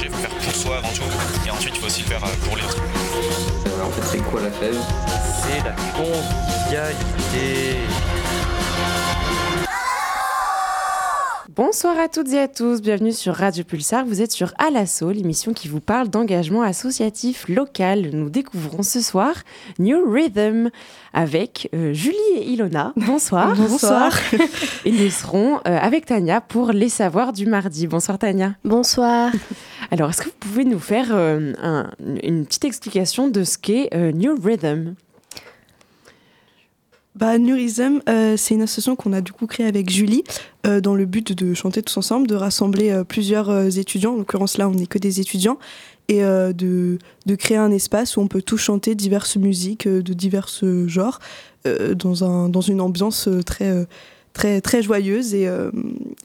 S'engager, il faut le faire pour soi avant tout, et ensuite il faut aussi le faire pour les autres. Euh, en fait, c'est quoi la fève? C'est la convivialité. Bonsoir à toutes et à tous, bienvenue sur Radio Pulsar. Vous êtes sur Alasso, l'émission qui vous parle d'engagement associatif local. Nous découvrons ce soir New Rhythm avec euh, Julie et Ilona. Bonsoir. Bonsoir. et nous serons euh, avec Tania pour les savoirs du mardi. Bonsoir Tania. Bonsoir. Alors, est-ce que vous pouvez nous faire euh, un, une petite explication de ce qu'est New Rhythm? Bah, Rhythm, euh, c'est une association qu'on a du coup créée avec Julie euh, dans le but de chanter tous ensemble, de rassembler euh, plusieurs étudiants. En l'occurrence, là, on n'est que des étudiants. Et de, de créer un espace où on peut tous chanter diverses musiques de divers genres dans, un, dans une ambiance très, très, très joyeuse. Et,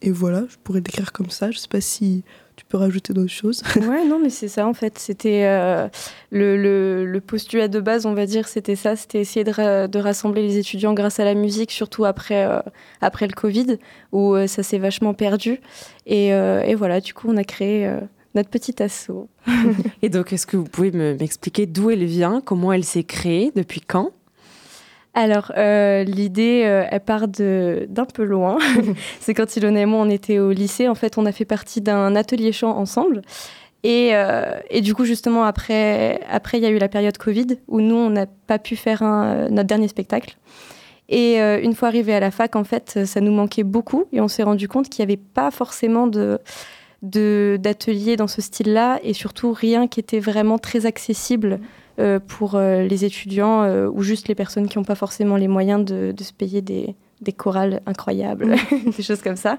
et voilà, je pourrais le décrire comme ça. Je sais pas si tu peux rajouter d'autres choses? Ouais, non, mais c'est ça en fait. C'était euh, le, le, le postulat de base, on va dire, c'était ça. C'était essayer de, ra- de rassembler les étudiants grâce à la musique, surtout après, euh, après le Covid, où euh, ça s'est vachement perdu. Et, euh, et voilà, du coup, on a créé euh, notre petit assaut. Et donc, est-ce que vous pouvez me- m'expliquer d'où elle vient, comment elle s'est créée, depuis quand? Alors, euh, l'idée, euh, elle part d'un peu loin. c'est quand Ilona et moi, on était au lycée. En fait, on a fait partie d'un atelier chant ensemble. Et, euh, et du coup, justement, après, après, il y a eu la période Covid où nous, on n'a pas pu faire un- notre dernier spectacle. Et une fois arrivé à la fac, en fait, ça nous manquait beaucoup. Et on s'est rendu compte qu'il n'y avait pas forcément de de- d'ateliers dans ce style-là et surtout rien qui était vraiment très accessible euh, pour euh, les étudiants euh, ou juste les personnes qui n'ont pas forcément les moyens de, de se payer des, des chorales incroyables, des choses comme ça.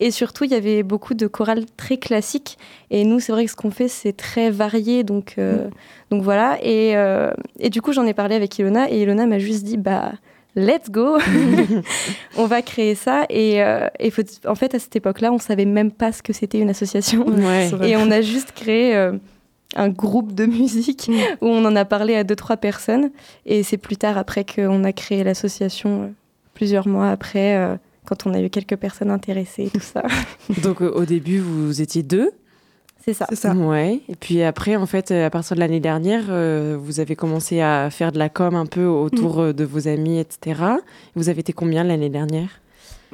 Et surtout, il y avait beaucoup de chorales très classiques. Et nous, c'est vrai que ce qu'on fait, c'est très varié. Donc, euh, donc voilà. Et, euh, et du coup, j'en ai parlé avec Ilona. Et Ilona m'a juste dit, bah, let's go On va créer ça. Et, euh, et faut- en fait, à cette époque-là, on savait même pas ce que c'était une association. Ouais. Et on a juste créé un groupe de musique où on en a parlé à deux, trois personnes. Et c'est plus tard, après, qu'on a créé l'association, euh, plusieurs mois après, euh, quand on a eu quelques personnes intéressées et tout ça. Donc, au début, vous étiez deux? C'est ça. C'est ça. Ouais. Et puis après, en fait, euh, à partir de l'année dernière, euh, vous avez commencé à faire de la com un peu autour euh, de vos amis, etc. Vous avez été combien l'année dernière?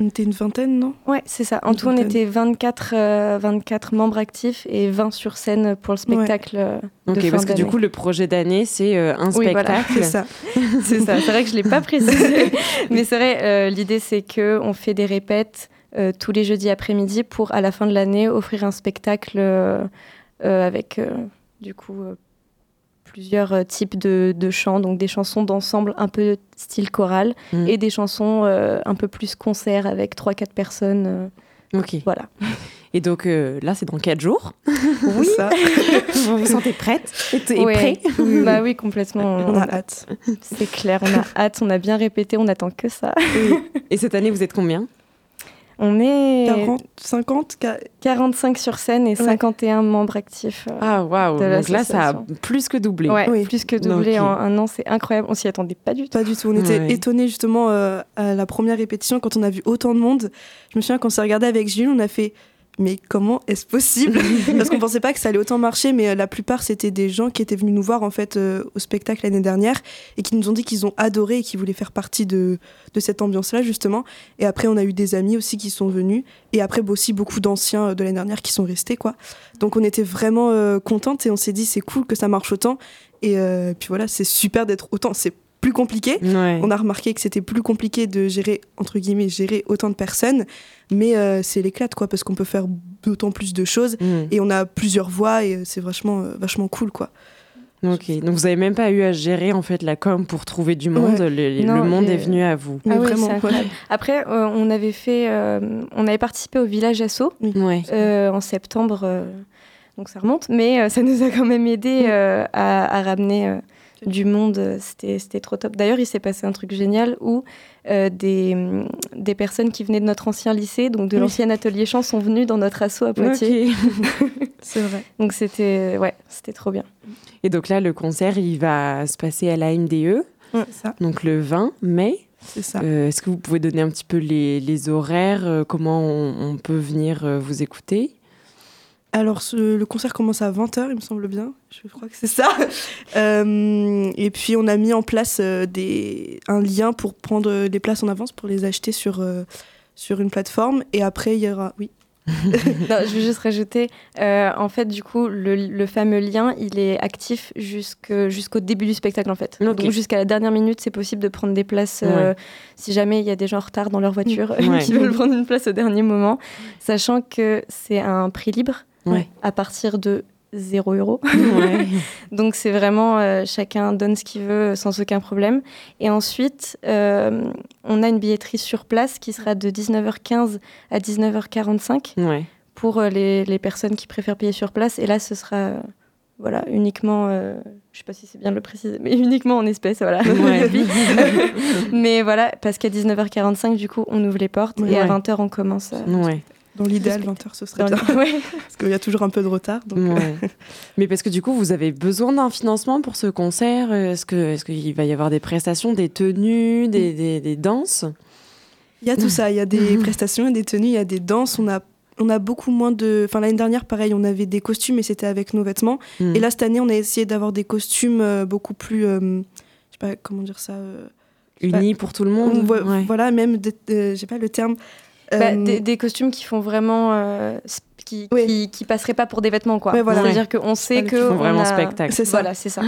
On était une vingtaine, non? Ouais, c'est ça. En Une tout, on était 24, euh, 24 membres actifs et 20 sur scène pour le spectacle. euh, de Ok, fin parce que du coup, le projet d'année, c'est euh, un Oui, voilà, spectacle. C'est ça. C'est ça. C'est vrai que je l'ai pas précisé, mais c'est vrai. euh, L'idée, c'est que on fait des répètes euh, tous les jeudis après-midi pour, à la fin de l'année, offrir un spectacle euh, euh, avec, euh, du coup, euh, plusieurs euh, types de, de chants, donc des chansons d'ensemble un peu style choral Mm. et des chansons euh, un peu plus concert avec 3-4 personnes. euh, Ok. voilà. Et donc euh, là, c'est dans quatre jours. Oui. Ça. vous vous sentez prête et, Ouais. prêt Bah oui, complètement. On a hâte. C'est clair, on a hâte, on a bien répété, on attend que ça. Et cette année, vous êtes combien? On est 40, 50, ca- 45 sur scène et 51 membres actifs. euh. Ah, waouh Donc là, ça a plus que doublé. Ouais, Oui. plus que doublé en un an, c'est incroyable. On s'y attendait pas du tout. Pas du tout. On était Ouais. étonnés justement euh, à la première répétition quand on a vu autant de monde. Je me souviens quand on s'est regardé avec Jules, on a fait mais comment est-ce possible Parce qu'on pensait pas que ça allait autant marcher, mais euh, la plupart c'était des gens qui étaient venus nous voir en fait euh, au spectacle l'année dernière et qui nous ont dit qu'ils ont adoré et qu'ils voulaient faire partie de, de cette ambiance-là justement. Et après on a eu des amis aussi qui sont venus et après aussi beaucoup d'anciens euh, de l'année dernière qui sont restés quoi. Donc on était vraiment euh, contentes et on s'est dit c'est cool que ça marche autant. Et euh, puis voilà, c'est super d'être autant. C'est plus compliqué. Ouais. On a remarqué que c'était plus compliqué de gérer, entre guillemets, gérer autant de personnes, mais euh, c'est l'éclate, quoi, parce qu'on peut faire d'autant plus de choses, Mm. et on a plusieurs voix, et c'est vachement, euh, vachement cool, quoi. Ok, donc vous avez même pas eu à gérer en fait la com pour trouver du monde. Ouais. Le, monde est venu à vous. Ah oui, vraiment. Après, euh, on avait fait, euh, on avait participé au village asso euh, en septembre, euh, donc ça remonte, mais euh, ça nous a quand même aidé euh, à, à ramener euh, du monde. euh, C'était c'était trop top. D'ailleurs, il s'est passé un truc génial où euh, des, hum, des personnes qui venaient de notre ancien lycée, donc de Oui. l'ancien atelier chant, sont venues dans notre assaut à Poitiers. C'est vrai. Donc c'était ouais, c'était trop bien. Et donc là, le concert, il va se passer à la MDE, ça. donc le 20 mai. C'est ça. Euh, Est-ce que vous pouvez donner un petit peu les, les horaires, euh, comment on, on peut venir euh, vous écouter? Alors, ce- le concert commence à 20h, il me semble bien. Je crois que c'est ça. Euh, et puis, on a mis en place euh, des, un lien pour prendre les places en avance, pour les acheter sur, euh, sur une plateforme. Et après, il y aura. Oui. Non, je veux juste rajouter, euh, en fait, du coup, le, le fameux lien, il est actif jusqu'au début du spectacle, en fait. Donc jusqu'à la dernière minute, c'est possible de prendre des places euh, si jamais il y a des gens en retard dans leur voiture Ouais. qui veulent prendre une place au dernier moment, sachant que c'est un prix libre Ouais. à partir de 0 euros. Ouais. Donc c'est vraiment euh, chacun donne ce qu'il veut sans aucun problème. Et ensuite, euh, on a une billetterie sur place qui sera de 19h15 à 19h45 Ouais. pour euh, les, les personnes qui préfèrent payer sur place. Et là, ce sera euh, voilà, uniquement, euh, je sais pas si c'est bien de le préciser, mais uniquement en espèces. Voilà. Ouais. mais voilà, parce qu'à 19h45, du coup, on ouvre les portes et à Ouais. 20h, on commence. euh, Ouais. Dans l'idéal, 20h, ce serait bien. Ouais. Parce qu'il y a toujours un peu de retard. Donc, euh, Ouais. Mais parce que du coup, vous avez besoin d'un financement pour ce concert. Est-ce que est-ce qu'il va y avoir des prestations, des tenues, des, des, des danses? Il y a tout ça, il y a des prestations, il y a des tenues, il y a des danses. On a, on a beaucoup moins de. Enfin, l'année dernière, pareil, on avait des costumes et c'était avec nos vêtements. Mm. Et là, cette année, on a essayé d'avoir des costumes euh, beaucoup plus. euh, je sais pas comment dire ça. euh, Unis pour tout le monde. on voit- Ouais. Voilà, même. euh, j'ai pas le terme. Bah, Euh, des, des costumes qui font vraiment. euh, qui, Oui. qui, qui passeraient pas pour des vêtements, quoi. Ouais, voilà. C'est-à-dire qu'on sait que. Qui font on vraiment a- spectacle. C'est ça. Voilà, c'est ça.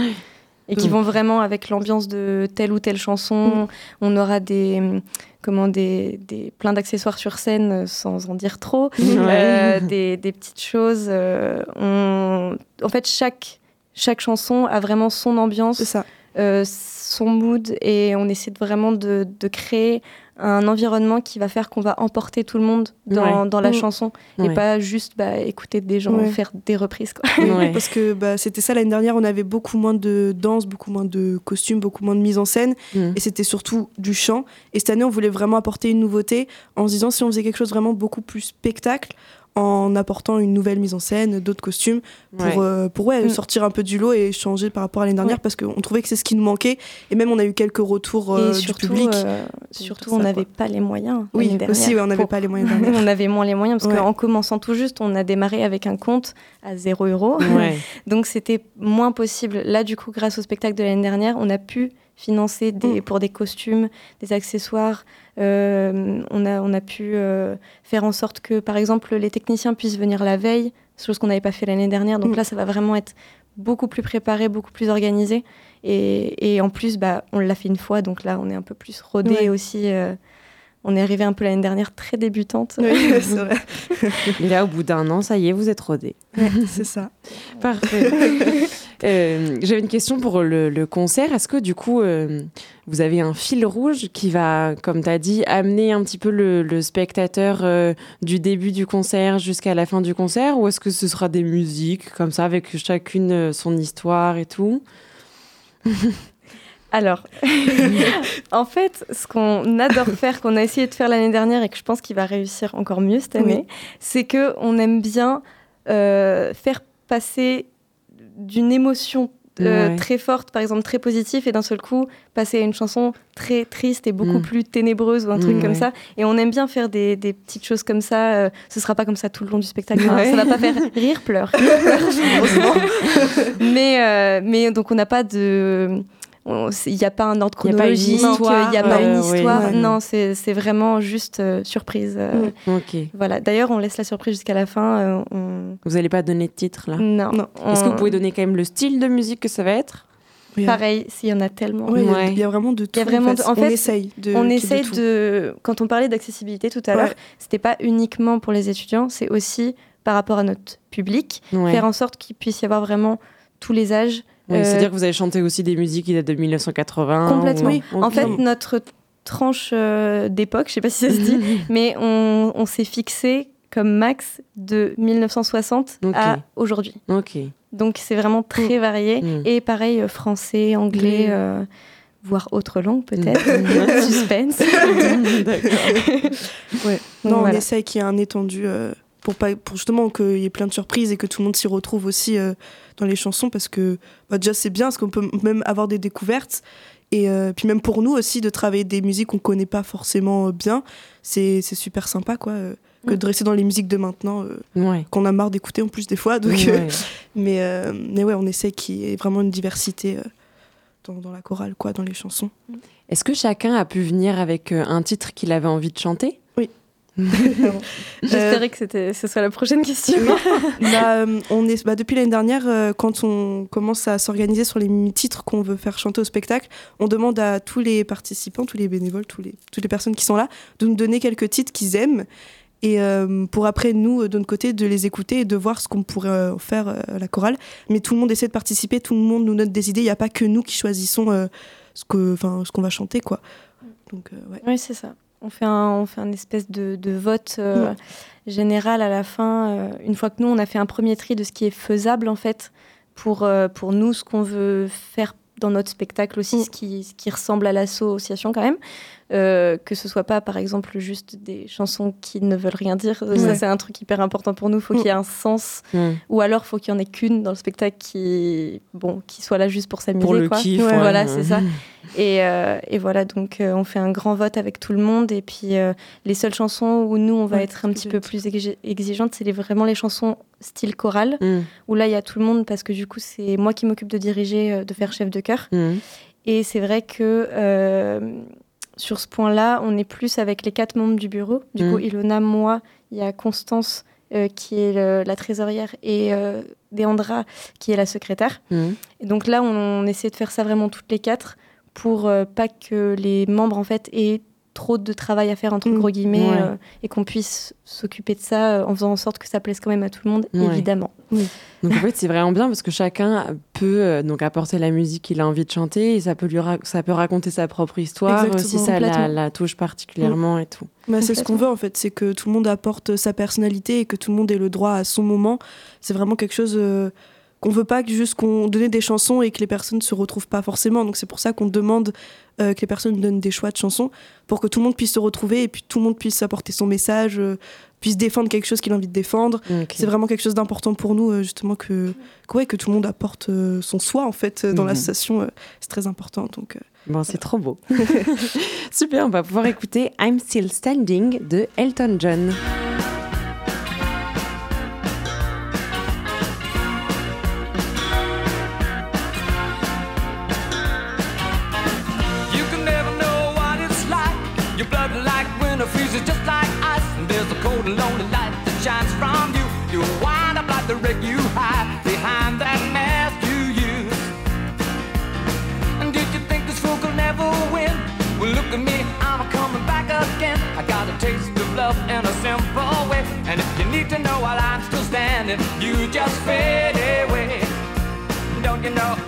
Et qui vont vraiment avec l'ambiance de telle ou telle chanson. On aura des. hum, Comment des, des plein d'accessoires sur scène euh, sans en dire trop Euh, des, des petites choses euh, on... en fait chaque chaque chanson a vraiment son ambiance C'est ça. euh, son mood et on essaie de vraiment de, de créer un environnement qui va faire qu'on va emporter tout le monde dans, Ouais. dans la Mm. chanson et Ouais. pas juste bah, écouter des gens Ouais. faire des reprises. Quoi. Ouais. Parce que bah, c'était ça l'année dernière, on avait beaucoup moins de danse, beaucoup moins de costumes, beaucoup moins de mise en scène. Mm. Et c'était surtout du chant. Et cette année, on voulait vraiment apporter une nouveauté en se disant si on faisait quelque chose vraiment beaucoup plus spectacle, en apportant une nouvelle mise en scène, d'autres costumes, pour, Ouais. euh, pour ouais, Mm. sortir un peu du lot et changer par rapport à l'année dernière, Ouais. parce qu'on trouvait que c'est ce qui nous manquait. Et même, on a eu quelques retours euh, et du surtout, public. euh, surtout on n'avait pas les moyens. oui, aussi, ouais, on n'avait pour- pas les moyens on avait moins les moyens parce Ouais. qu'en commençant tout juste, on a démarré avec un compte à 0 euros. Ouais. Donc c'était moins possible. Là, du coup, grâce au spectacle de l'année dernière, on a pu financer des, Mm. pour des costumes, des accessoires. Euh, on, a, on a pu euh, faire en sorte que, par exemple, les techniciens puissent venir la veille, chose qu'on n'avait pas fait l'année dernière. Donc Mm. là, ça va vraiment être beaucoup plus préparé, beaucoup plus organisé. Et, et en plus, bah, on l'a fait une fois, donc là, on est un peu plus rodé Ouais. aussi. euh, on est arrivé un peu l'année dernière très débutante. Oui, c'est vrai. Et là, au bout d'un an, ça y est, vous êtes rodés. Ouais, c'est ça. Parfait. Euh, J'avais une question pour le, le concert. Est-ce que du coup, euh, vous avez un fil rouge qui va, comme tu as dit, amener un petit peu le, le spectateur euh, du début du concert jusqu'à la fin du concert? Ou est-ce que ce sera des musiques comme ça, avec chacune euh, son histoire et tout? Alors, en fait, ce qu'on adore faire, qu'on a essayé de faire l'année dernière et que je pense qu'il va réussir encore mieux cette année, c'est que on aime bien euh, faire passer d'une émotion euh, Ouais. très forte, par exemple très positive, et d'un seul coup passer à une chanson très triste et beaucoup Mm. plus ténébreuse ou un truc Mm, comme ouais. ça. Et on aime bien faire des, des petites choses comme ça. euh, ce sera pas comme ça tout le long du spectacle. hein. Ouais. Ça va pas faire rire, pleurer. mais, euh, mais donc on n'a pas de. Il n'y a pas un ordre Il y a pas une chronologique, histoire, il n'y a pas euh, une oui. histoire. Ouais. Non, c'est c'est vraiment juste euh, surprise. euh, Ok. Voilà. D'ailleurs, on laisse la surprise jusqu'à la fin. euh, on- Vous n'allez pas donner de titre là? Non. Non. Est-ce que on- vous pouvez donner quand même le style de musique que ça va être? Oui, Pareil, s'il y en a tellement. Il y a- Ouais. il y, a vraiment de tout. Il y a vraiment en de- fait. on essaye de. on essaye de. Quand on parlait d'accessibilité tout à l'heure, Ouais. c'était pas uniquement pour les étudiants, c'est aussi par rapport à notre public, Ouais. faire en sorte qu'il puisse y avoir vraiment tous les âges. Oui, Euh, C'est-à-dire que vous allez chanter aussi des musiques qui datent de 1980 Complètement. ou- En fait, notre tranche euh, d'époque, je sais pas si ça se dit, mais on, on s'est fixé comme max de 1960 Ok. à aujourd'hui. Ok. Donc c'est vraiment très varié. Mm. Et pareil, euh, français, anglais, Mm. euh, voire autre langue peut-être. Suspense. Ouais. Donc, non, on essaie qu'il y ait un étendu euh, pour, pas, pour justement qu'il y ait plein de surprises et que tout le monde s'y retrouve aussi euh, dans les chansons parce que bah, déjà c'est bien parce qu'on peut même avoir des découvertes et euh, puis même pour nous aussi de travailler des musiques qu'on connaît pas forcément euh, bien, c'est c'est super sympa quoi. euh, que de rester dans les musiques de maintenant Ouais. qu'on a marre d'écouter en plus des fois donc Ouais. mais mais ouais on essaie qu'il y ait vraiment une diversité dans, dans la chorale quoi dans les chansons Est-ce que chacun a pu venir avec un titre qu'il avait envie de chanter? J'espérais que c'était, ce soit la prochaine question. Bah, euh, on est, bah, depuis l'année dernière, euh, quand on commence à s'organiser sur les titres qu'on veut faire chanter au spectacle, on demande à tous les participants, tous les bénévoles, tous les, toutes les personnes qui sont là, de nous donner quelques titres qu'ils aiment. Et euh, pour après, nous, euh, de notre côté, de les écouter et de voir ce qu'on pourrait euh, faire euh, à la chorale. Mais tout le monde essaie de participer, tout le monde nous donne des idées. Il n'y a pas que nous qui choisissons euh, ce que- ce qu'on va chanter. quoi. Donc, euh, ouais. Oui, c'est ça. On fait un, on fait un espèce de, de vote euh, général à la fin. euh, une fois que nous, on a fait un premier tri de ce qui est faisable, en fait, pour, euh, pour nous, ce qu'on veut faire dans notre spectacle aussi, Mm. ce, qui, ce qui ressemble à l'association quand même. Euh, que ce soit pas, par exemple, juste des chansons qui ne veulent rien dire. Ça, c'est un truc hyper important pour nous. Il faut qu'il y ait un sens. Ou alors, faut qu'il y en ait qu'une dans le spectacle qui, bon, qui soit là juste pour s'amuser. Pour le quoi. kiff. Ouais, ouais. voilà, c'est ça. Et, euh, et voilà, donc euh, on fait un grand vote avec tout le monde. Et puis euh, les seules chansons où nous, on va Ouais, être un petit peu plus exi- exigeantes, c'est les- vraiment les chansons style choral, Mm. où là, il y a tout le monde parce que du coup, c'est moi qui m'occupe de diriger, de faire chef de chœur. Mm. Et c'est vrai que euh, sur ce point-là, on est plus avec les quatre membres du bureau. Du coup, Ilona, moi, il y a Constance euh, qui est le- la trésorière et euh, Deandra qui est la secrétaire. Mm. Et donc là, on, on essaie de faire ça vraiment toutes les quatre pour euh, pas que les membres en fait aient trop de travail à faire entre Mm. gros guillemets Ouais. euh, et qu'on puisse s'occuper de ça euh, en faisant en sorte que ça plaise quand même à tout le monde, Ouais. évidemment. Donc en fait, c'est vraiment bien parce que chacun peut euh, donc apporter la musique qu'il a envie de chanter et ça peut lui ça peut raconter sa propre histoire Exactement, si ça la, touche particulièrement et tout. Bah, c'est ce qu'on veut en fait, c'est que tout le monde apporte sa personnalité et que tout le monde ait le droit à son moment. C'est vraiment quelque chose euh, qu'on veut pas que juste qu'on donne des chansons et que les personnes se retrouvent pas forcément. Donc c'est pour ça qu'on demande euh, que les personnes donnent des choix de chansons pour que tout le monde puisse se retrouver et puis tout le monde puisse apporter son message, euh, puisse défendre quelque chose qu'il a envie de défendre. Ok. C'est vraiment quelque chose d'important pour nous euh, justement que que, ouais, que tout le monde apporte son soi en fait dans Mhm. l'association. euh, c'est très important. Donc Bon, c'est trop beau. Super, on va pouvoir écouter I'm Still Standing de Elton John. You hide behind that mask you use. And did you think this fool could never win? Well, look at me, I'm coming back again. I got a taste of love in a simple way. And if you need to know while I'm still standing, you just fade away. Don't you know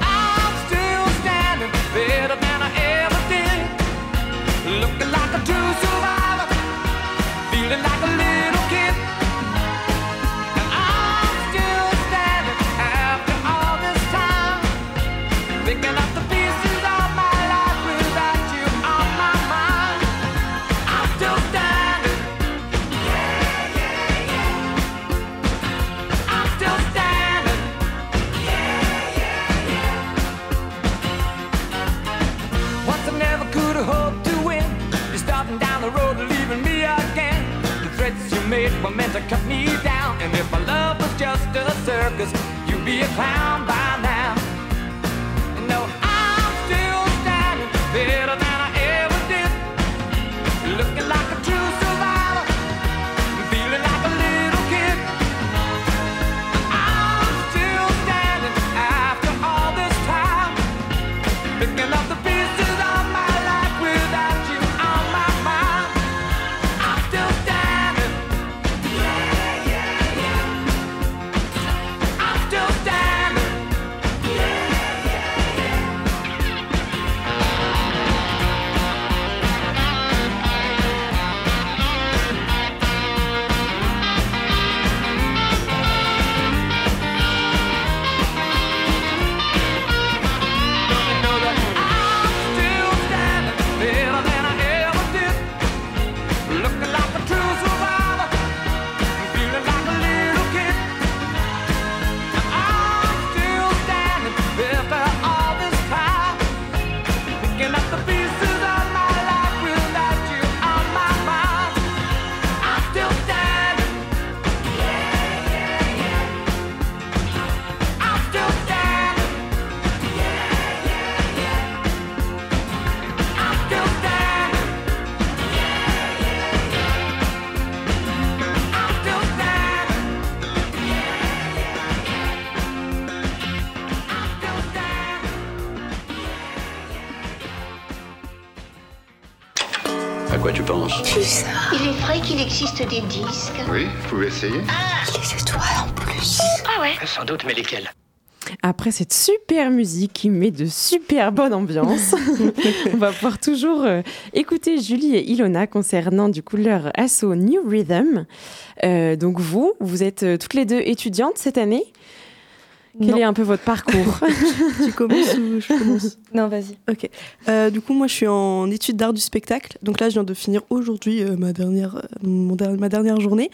existe des disques. Oui, vous pouvez essayer. Ah, les étoiles en plus. Ah ouais Sans doute, mais lesquelles? Après cette super musique qui met de super bonne ambiance, on va pouvoir toujours euh, écouter Julie et Ilona concernant du coup leur asso New Rhythm. Euh, donc vous, vous êtes euh, toutes les deux étudiantes cette année? Quel Non. est un peu votre parcours Tu commences ou je commence Non, vas-y. Ok. Euh, du coup, moi, je suis en études d'art du spectacle. Donc là, je viens de finir aujourd'hui euh, ma, dernière, euh, mon der- ma dernière journée.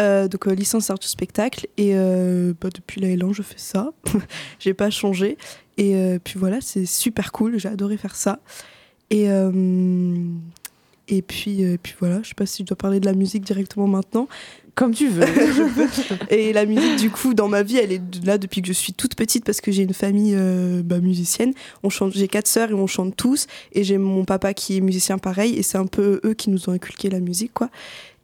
Euh, donc, euh, licence art du spectacle. Et euh, bah, depuis la L1, je fais ça. J'ai pas changé. Et euh, puis voilà, c'est super cool. J'ai adoré faire ça. Et, euh, et puis, puis voilà, je sais pas si je dois parler de la musique directement maintenant. Comme tu veux. Et la musique, du coup, dans ma vie, elle est là depuis que je suis toute petite parce que j'ai une famille euh, bah, musicienne. On chante, j'ai quatre sœurs et on chante tous. Et j'ai mon papa qui est musicien pareil. Et c'est un peu eux qui nous ont inculqué la musique, quoi.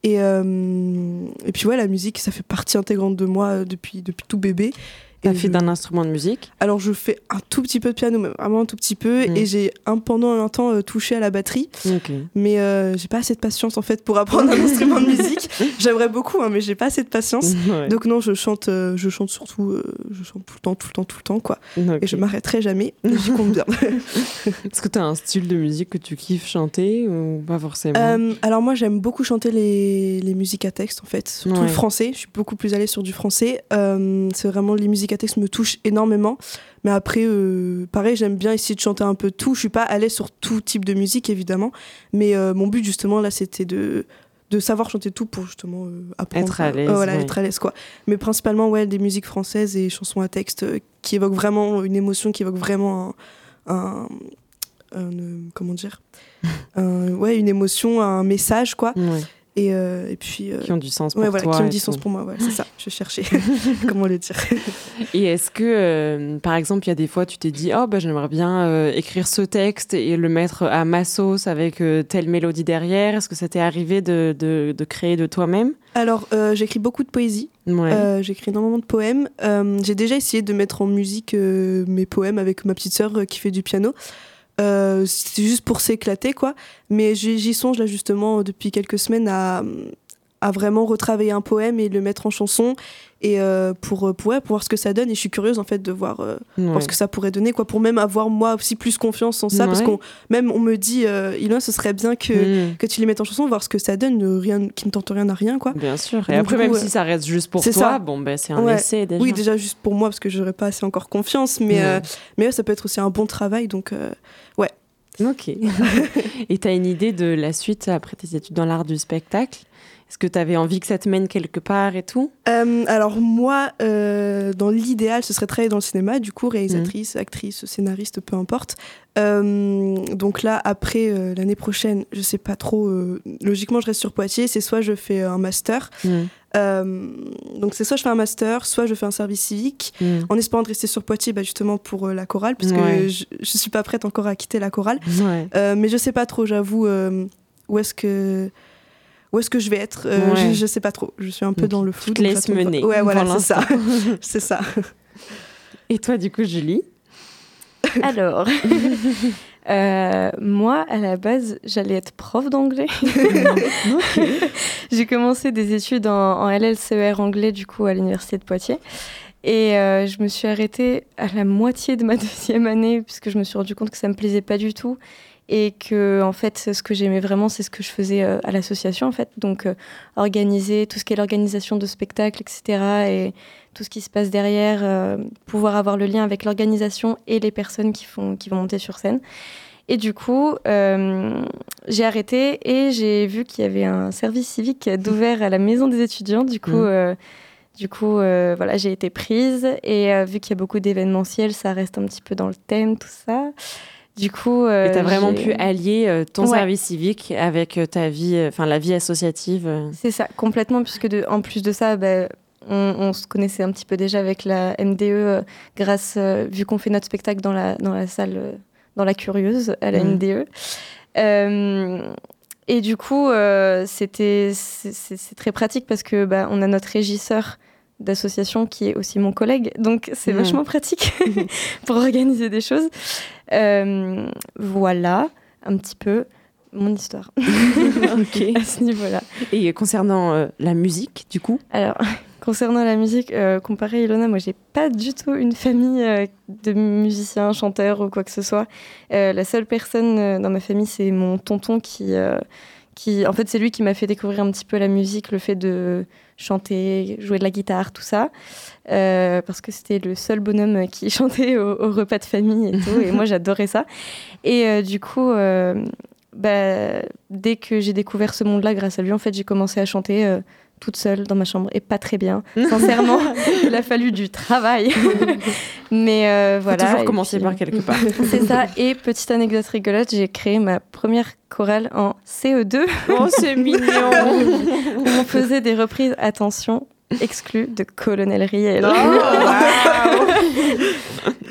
Et, euh, puis ouais, la musique, ça fait partie intégrante de moi depuis, depuis tout bébé. Et fait je- d'un instrument de musique Alors je fais un tout petit peu de piano, mais vraiment un tout petit peu. Mm. Et j'ai un, pendant un temps euh, touché à la batterie. Mais euh, j'ai pas assez de patience en fait pour apprendre un instrument de musique. J'aimerais beaucoup, hein, mais j'ai pas assez de patience. Ouais. Donc non, je chante, euh, je chante surtout, je chante tout le temps, tout le temps, tout le temps, quoi. Et je m'arrêterai jamais. J'y compte bien. Est-ce que tu as un style de musique que tu kiffes chanter ou pas forcément alors moi, j'aime beaucoup chanter les, les musiques à texte, en fait, surtout Ouais. le français. Je suis beaucoup plus allée sur du français. C'est vraiment les musiques texte me touchent énormément. Mais après, euh, pareil, j'aime bien essayer de chanter un peu tout. Je suis pas allée sur tout type de musique, évidemment. Mais euh, mon but, justement, là, c'était de de savoir chanter tout pour justement euh, apprendre Être à l'aise, voilà ouais. être à l'aise quoi mais principalement ouais des musiques françaises et chansons à texte qui évoquent vraiment une émotion qui évoquent vraiment un, euh, comment dire? Un- ouais une émotion un message quoi Ouais. Et, euh, et puis euh, Qui ont du sens pour ouais, voilà, toi qui ont du sens pour moi ouais, c'est ça je cherchais comment le dire. Et est-ce que, euh, par exemple, il y a des fois, tu t'es dit, oh, bah, j'aimerais bien écrire ce texte et le mettre à ma sauce avec telle mélodie derrière? Est-ce que ça t'est arrivé de, de, de créer de toi-même? Alors j'écris beaucoup de poésie. Ouais. J'écris énormément de poèmes. J'ai déjà essayé de mettre en musique mes poèmes avec ma petite sœur qui fait du piano Euh, c'était juste pour s'éclater quoi. Mais j'y j'y songe là justement depuis quelques semaines à, à vraiment retravailler un poème et le mettre en chanson et euh, pour, pour, ouais, pour voir ce que ça donne et je suis curieuse en fait de voir, euh, voir ce que ça pourrait donner quoi pour même avoir moi aussi plus confiance en ça parce qu'on même on me dit euh, Ilona ce serait bien que, Mm. que tu les mettes en chanson voir ce que ça donne euh, rien qui ne tente rien à rien quoi Bien sûr. Et après, coup, même si ça reste juste pour toi, ça. bon, ben, c'est un essai déjà. Oui, déjà juste pour moi, parce que j'aurais pas assez encore confiance, mais, euh, mais ça peut être aussi un bon travail, donc euh, ouais. Ok. et tu as une idée de la suite après tes études dans l'art du spectacle? Est-ce que tu avais envie que ça te mène quelque part et tout? Euh, alors moi, euh, dans l'idéal, ce serait travailler dans le cinéma, du coup, réalisatrice, actrice, scénariste, peu importe. Euh, donc là, après l'année prochaine, je sais pas trop. logiquement, je reste sur Poitiers. C'est soit je fais un master. Mm. Euh, donc c'est soit je fais un master, soit je fais un service civique, Mm. en espérant de rester sur Poitiers, bah, justement pour la chorale, parce Ouais. que je, je suis pas prête encore à quitter la chorale. Ouais. Mais je sais pas trop, j'avoue, où est-ce que où est-ce que je vais être. Euh, Ouais. je, je sais pas trop. Je suis un peu dans le flou. te donc laisses mener Ouais, voilà, c'est ça. c'est ça. Et toi, du coup, Julie Alors, euh, moi, à la base, j'allais être prof d'anglais. J'ai commencé des études en, en LLCER anglais, du coup, à l'université de Poitiers. Et euh, je me suis arrêtée à la moitié de ma deuxième année, puisque je me suis rendu compte que ça me plaisait pas du tout. Et que, en fait, ce que j'aimais vraiment, c'est ce que je faisais euh, à l'association, en fait. Donc, euh, organiser tout ce qui est l'organisation de spectacles, etc. Et tout ce qui se passe derrière, euh, pouvoir avoir le lien avec l'organisation et les personnes qui, font, qui vont monter sur scène. Et du coup, j'ai arrêté et j'ai vu qu'il y avait un service civique d'ouvert à la maison des étudiants. Du coup, euh, du coup euh, voilà, j'ai été prise. Et euh, vu qu'il y a beaucoup d'événementiels, ça reste un petit peu dans le thème, tout ça. Du coup, euh, Et tu as vraiment pu allier euh, ton Ouais. service civique avec euh, ta vie, euh, enfin la vie associative. C'est ça, complètement, puisque de, en plus de ça, bah, on, on se connaissait un petit peu déjà avec la MDE, grâce, vu qu'on fait notre spectacle dans la, dans la salle, dans la Curieuse, à la Mhm. MDE. Et du coup, c'était, c'est très pratique parce que bah, on a notre régisseur d'association qui est aussi mon collègue, donc c'est Mhm. vachement pratique pour organiser des choses. Euh, voilà, un petit peu. mon histoire à ce niveau-là. Et concernant euh, la musique, du coup? Alors, concernant la musique, euh, comparé à Ilona, moi, j'ai pas du tout une famille de musiciens, chanteurs ou quoi que ce soit. La seule personne dans ma famille, c'est mon tonton qui, qui, en fait, c'est lui qui m'a fait découvrir un petit peu la musique, le fait de chanter, jouer de la guitare, tout ça, Euh, parce que c'était le seul bonhomme qui chantait au, au repas de famille et tout, et moi, j'adorais ça. Et euh, du coup. euh, bah, dès que j'ai découvert ce monde-là, grâce à lui, en fait, j'ai commencé à chanter toute seule dans ma chambre et pas très bien. Sincèrement, il a fallu du travail. Mais euh, Faut voilà. toujours commencer puis- par quelque part. C'est ça. Et petite anecdote rigolote, j'ai créé ma première chorale en CE2. Oh, c'est mignon où on faisait des reprises, attention, exclues de Colonel Riel.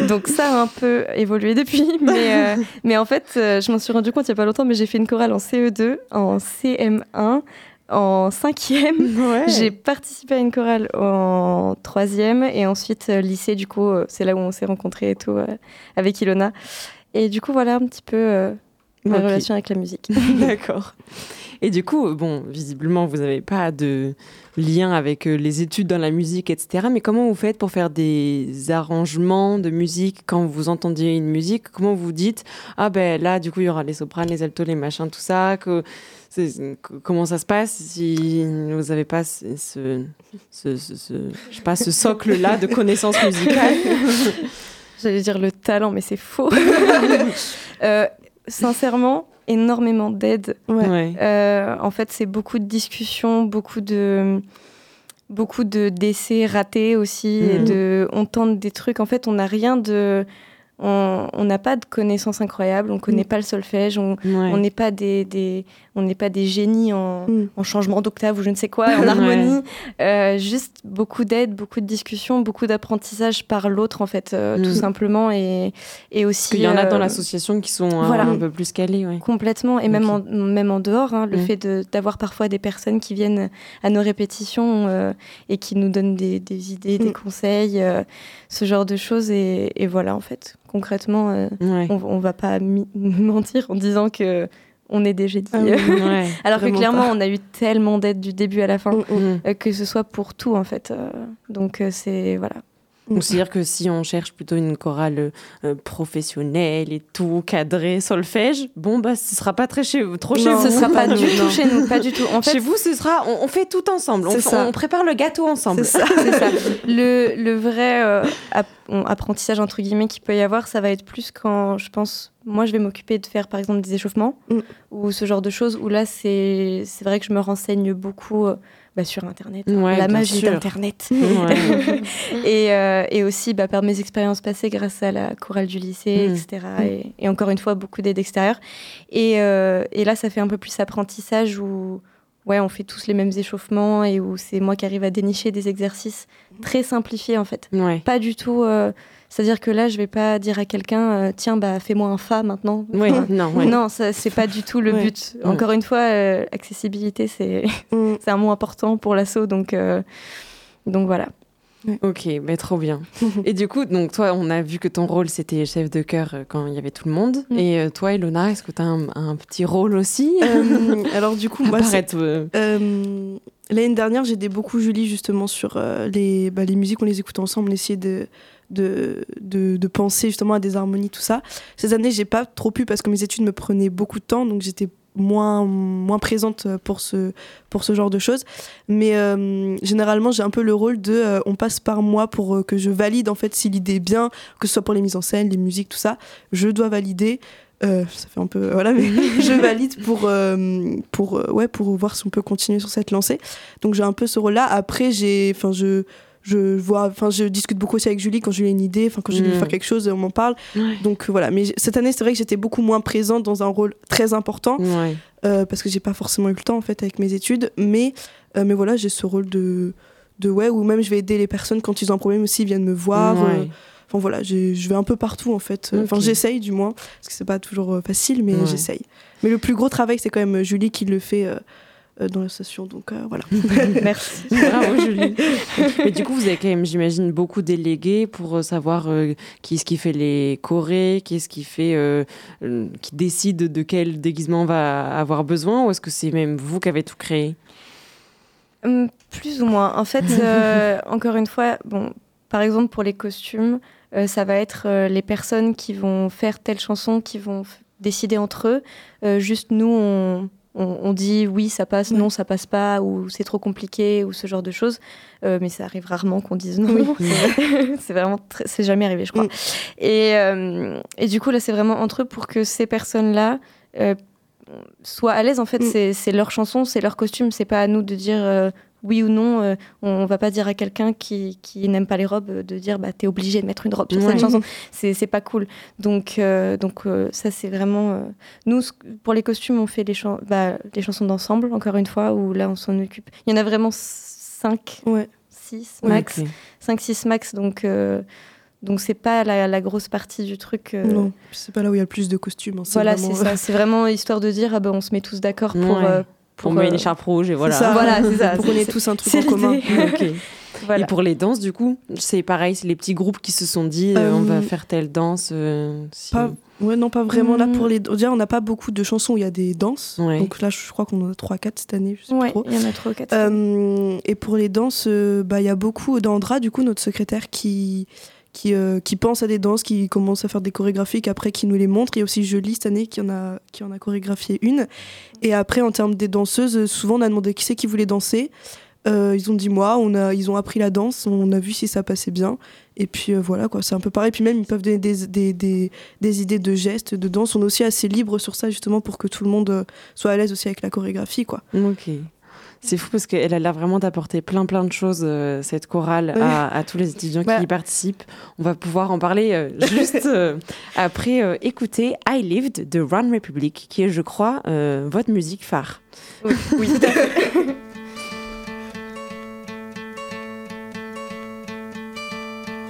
Donc ça a un peu évolué depuis, mais, euh, mais en fait, euh, je m'en suis rendu compte il n'y a pas longtemps, mais j'ai fait une chorale en CE2, en CM1, en 5e. J'ai participé à une chorale en 3e et ensuite euh, lycée, du coup, euh, c'est là où on s'est rencontrés et tout, euh, avec Ilona. Et du coup, voilà un petit peu euh, ma relation avec la musique. D'accord. Et du coup, bon, visiblement, vous n'avez pas de lien avec les études dans la musique, etc. Mais comment vous faites pour faire des arrangements de musique quand vous entendiez une musique? Comment vous dites ah ben là, du coup, il y aura les sopranes, les altos, les machins, tout ça. Que- comment ça se passe si vous n'avez pas ce, ce, ce- ce- ce- je sais pas, ce socle-là de connaissances musicales J'allais dire le talent, mais c'est faux. Euh, sincèrement, énormément d'aide. Ouais. Euh, en fait, c'est beaucoup de discussions, beaucoup de beaucoup de d'essais ratés aussi, et Mhm. de on tente des trucs. En fait, on n'a rien de on n'a pas de connaissances incroyables, on connaît Mm. pas le solfège, on Ouais. n'est pas des, des on n'est pas des génies en, Mm. en changement d'octave ou je ne sais quoi, en Ouais. harmonie. Euh, juste beaucoup d'aide, beaucoup de discussions, beaucoup d'apprentissage par l'autre en fait, euh, tout Mm. simplement et et aussi. Qu'il y en a dans euh, l'association qui sont voilà. un peu plus calés. Ouais. Complètement, et même, en, même en dehors, hein, le fait de- d'avoir parfois des personnes qui viennent à nos répétitions euh, et qui nous donnent des, des idées, des conseils, ce genre de choses. Et, et voilà, en fait, concrètement, euh, Ouais. on, on va pas mentir en disant que on est des génies. Ah oui. Ouais. Alors que clairement, pas. on a eu tellement d'aide du début à la fin, Mm, mm. Euh, que ce soit pour tout, en fait. euh, donc, c'est. Voilà. Donc, c'est-à-dire que si on cherche plutôt une chorale euh, professionnelle et tout, cadré, solfège, bon, bah, ce sera pas très chez vous, trop chez Non, vous. Ce sera pas non, du non. tout chez nous, pas du tout. En fait, chez vous, ce sera, on, on fait tout ensemble. On, on prépare le gâteau ensemble. C'est ça. Le, le vrai euh, apprentissage, entre guillemets, qu'il peut y avoir, ça va être plus quand, je pense, moi, je vais m'occuper de faire, par exemple, des échauffements Mm. ou ce genre de choses, où là, c'est c'est vrai que je me renseigne beaucoup euh, bah, sur Internet, Ouais, la magie d'Internet. Ouais. et, euh, et aussi bah, par mes expériences passées grâce à la chorale du lycée, Mm. etc. Et, et encore une fois, beaucoup d'aide extérieure. Et, euh, et là, ça fait un peu plus apprentissage où ouais, on fait tous les mêmes échauffements et où c'est moi qui arrive à dénicher des exercices très simplifiés en fait. Ouais. Pas du tout. euh, C'est-à-dire que là, je vais pas dire à quelqu'un, euh, tiens, bah, fais-moi un fa maintenant. Enfin, non, ouais. Non, ça, c'est pas du tout le Ouais. but. Ouais. Encore une fois, euh, accessibilité, c'est Mm. c'est un mot important pour l'assaut, donc, euh, donc voilà. Ok, mais trop bien. Et du coup, donc toi, on a vu que ton rôle c'était chef de chœur euh, quand il y avait tout le monde. Mm. Et toi, Elona, est-ce que tu as un, un petit rôle aussi Euh, alors du coup, moi, L'année dernière, j'ai aidé beaucoup Julie justement sur euh, les, bah, les musiques, on les écoute ensemble, on essayait de, de, de, penser justement à des harmonies, tout ça. Ces années, j'ai pas trop pu parce que mes études me prenaient beaucoup de temps, donc j'étais moins, moins présente pour ce, pour ce genre de choses. Mais euh, généralement, j'ai un peu le rôle de euh, on passe par moi pour euh, que je valide en fait si l'idée est bien, que ce soit pour les mises en scène, les musiques, tout ça. Je dois valider. Ça fait un peu voilà mais je valide pour pour ouais pour voir si on peut continuer sur cette lancée donc j'ai un peu ce rôle là après j'ai enfin je je vois enfin je discute beaucoup aussi avec Julie quand Julie a une idée enfin quand Julie veut Mm. faire quelque chose on m'en parle Ouais. donc euh, voilà mais cette année c'est vrai que j'étais beaucoup moins présente dans un rôle très important ouais. euh, parce que j'ai pas forcément eu le temps en fait avec mes études mais euh, mais voilà j'ai ce rôle de de ouais ou même je vais aider les personnes quand ils ont un problème aussi ils viennent me voir Ouais. euh, Enfin voilà, j'ai- je vais un peu partout en fait. Enfin j'essaye du moins, parce que c'est pas toujours facile, mais j'essaye. Mais le plus gros travail, c'est quand même Julie qui le fait euh, dans l'association. Donc euh, voilà. Merci. Bravo Julie. Mais du coup, vous avez quand même, j'imagine, beaucoup délégués pour euh, savoir euh, qui est-ce qui fait les chorés, qui est-ce qui fait, qui décide de quel déguisement on va avoir besoin, ou est-ce que c'est même vous qui avez tout créé? Hum, Plus ou moins. En fait, euh, encore une fois, bon, par exemple pour les costumes, euh, ça va être euh, les personnes qui vont faire telle chanson, qui vont décider entre eux. Euh, juste nous, on, on- on dit oui, ça passe, non, ça passe pas, ou c'est trop compliqué, ou ce genre de choses. Euh, mais ça arrive rarement qu'on dise non. c'est vraiment, très- c'est jamais arrivé, je crois. Mm. Et, euh, et du coup, là, c'est vraiment entre eux pour que ces personnes-là euh, soient à l'aise. En fait, Mm. c'est- leur chanson, c'est leur costume. C'est pas à nous de dire oui ou non. Euh, on va pas dire à quelqu'un qui, qui n'aime pas les robes euh, de dire bah, t'es obligé de mettre une robe sur Ouais. cette chanson. C'est c'est pas cool. Donc, euh, donc euh, ça, c'est vraiment. Nous, pour les costumes, on fait les, bah, les chansons d'ensemble, encore une fois, où là, on s'en occupe. Il y en a vraiment 5, Ouais. 6 Ouais, max. ok. 5-6 max. Donc, donc c'est pas la, la grosse partie du truc. euh, Non, c'est pas là où il y a le plus de costumes. hein, c'est voilà, vraiment- c'est ça. C'est vraiment histoire de dire, ah ben, on se met tous d'accord pour. Ouais. euh, On met euh, une écharpe rouge et voilà. ça. Voilà, c'est ça. Pour qu'on ait tous un truc en commun. l'idée. Ok. Voilà. Et pour les danses, du coup, c'est pareil, c'est les petits groupes qui se sont dit, euh, Euh, on va faire telle danse. euh, si- Pas- Ouais, non, pas vraiment. Là, Mm. pour les. Déjà, on n'a pas beaucoup de chansons où il y a des danses. Ouais. Donc là, je crois qu'on en a 3-4 cette année. Je sais Ouais, il y en a trois ou quatre. Euh, et pour les danses, euh, bah, il y a beaucoup d'Andra, du coup, notre secrétaire, qui, qui, euh, qui pense à des danses, qui commence à faire des chorégraphies, après qui nous les montre. Il y a aussi Jolie cette année qui en a, qui en a chorégraphié une. Et après, en termes des danseuses, souvent on a demandé qui c'est qui voulait danser. Euh, ils ont dit moi, on a, ils ont appris la danse, on a vu si ça passait bien. Et puis euh, voilà, quoi, c'est un peu pareil. Puis même, ils peuvent donner des, des, des, des idées de gestes, de danse. On est aussi assez libre sur ça, justement, pour que tout le monde soit à l'aise aussi avec la chorégraphie. Quoi. Ok. C'est fou parce qu'elle a l'air vraiment d'apporter plein plein de choses, euh, cette chorale, à, à tous les étudiants Bah. qui y participent. On va pouvoir en parler euh, juste euh, après euh, écouter I Lived de Run Republic, qui est, je crois, euh, votre musique phare. Oui, oui, tout à fait.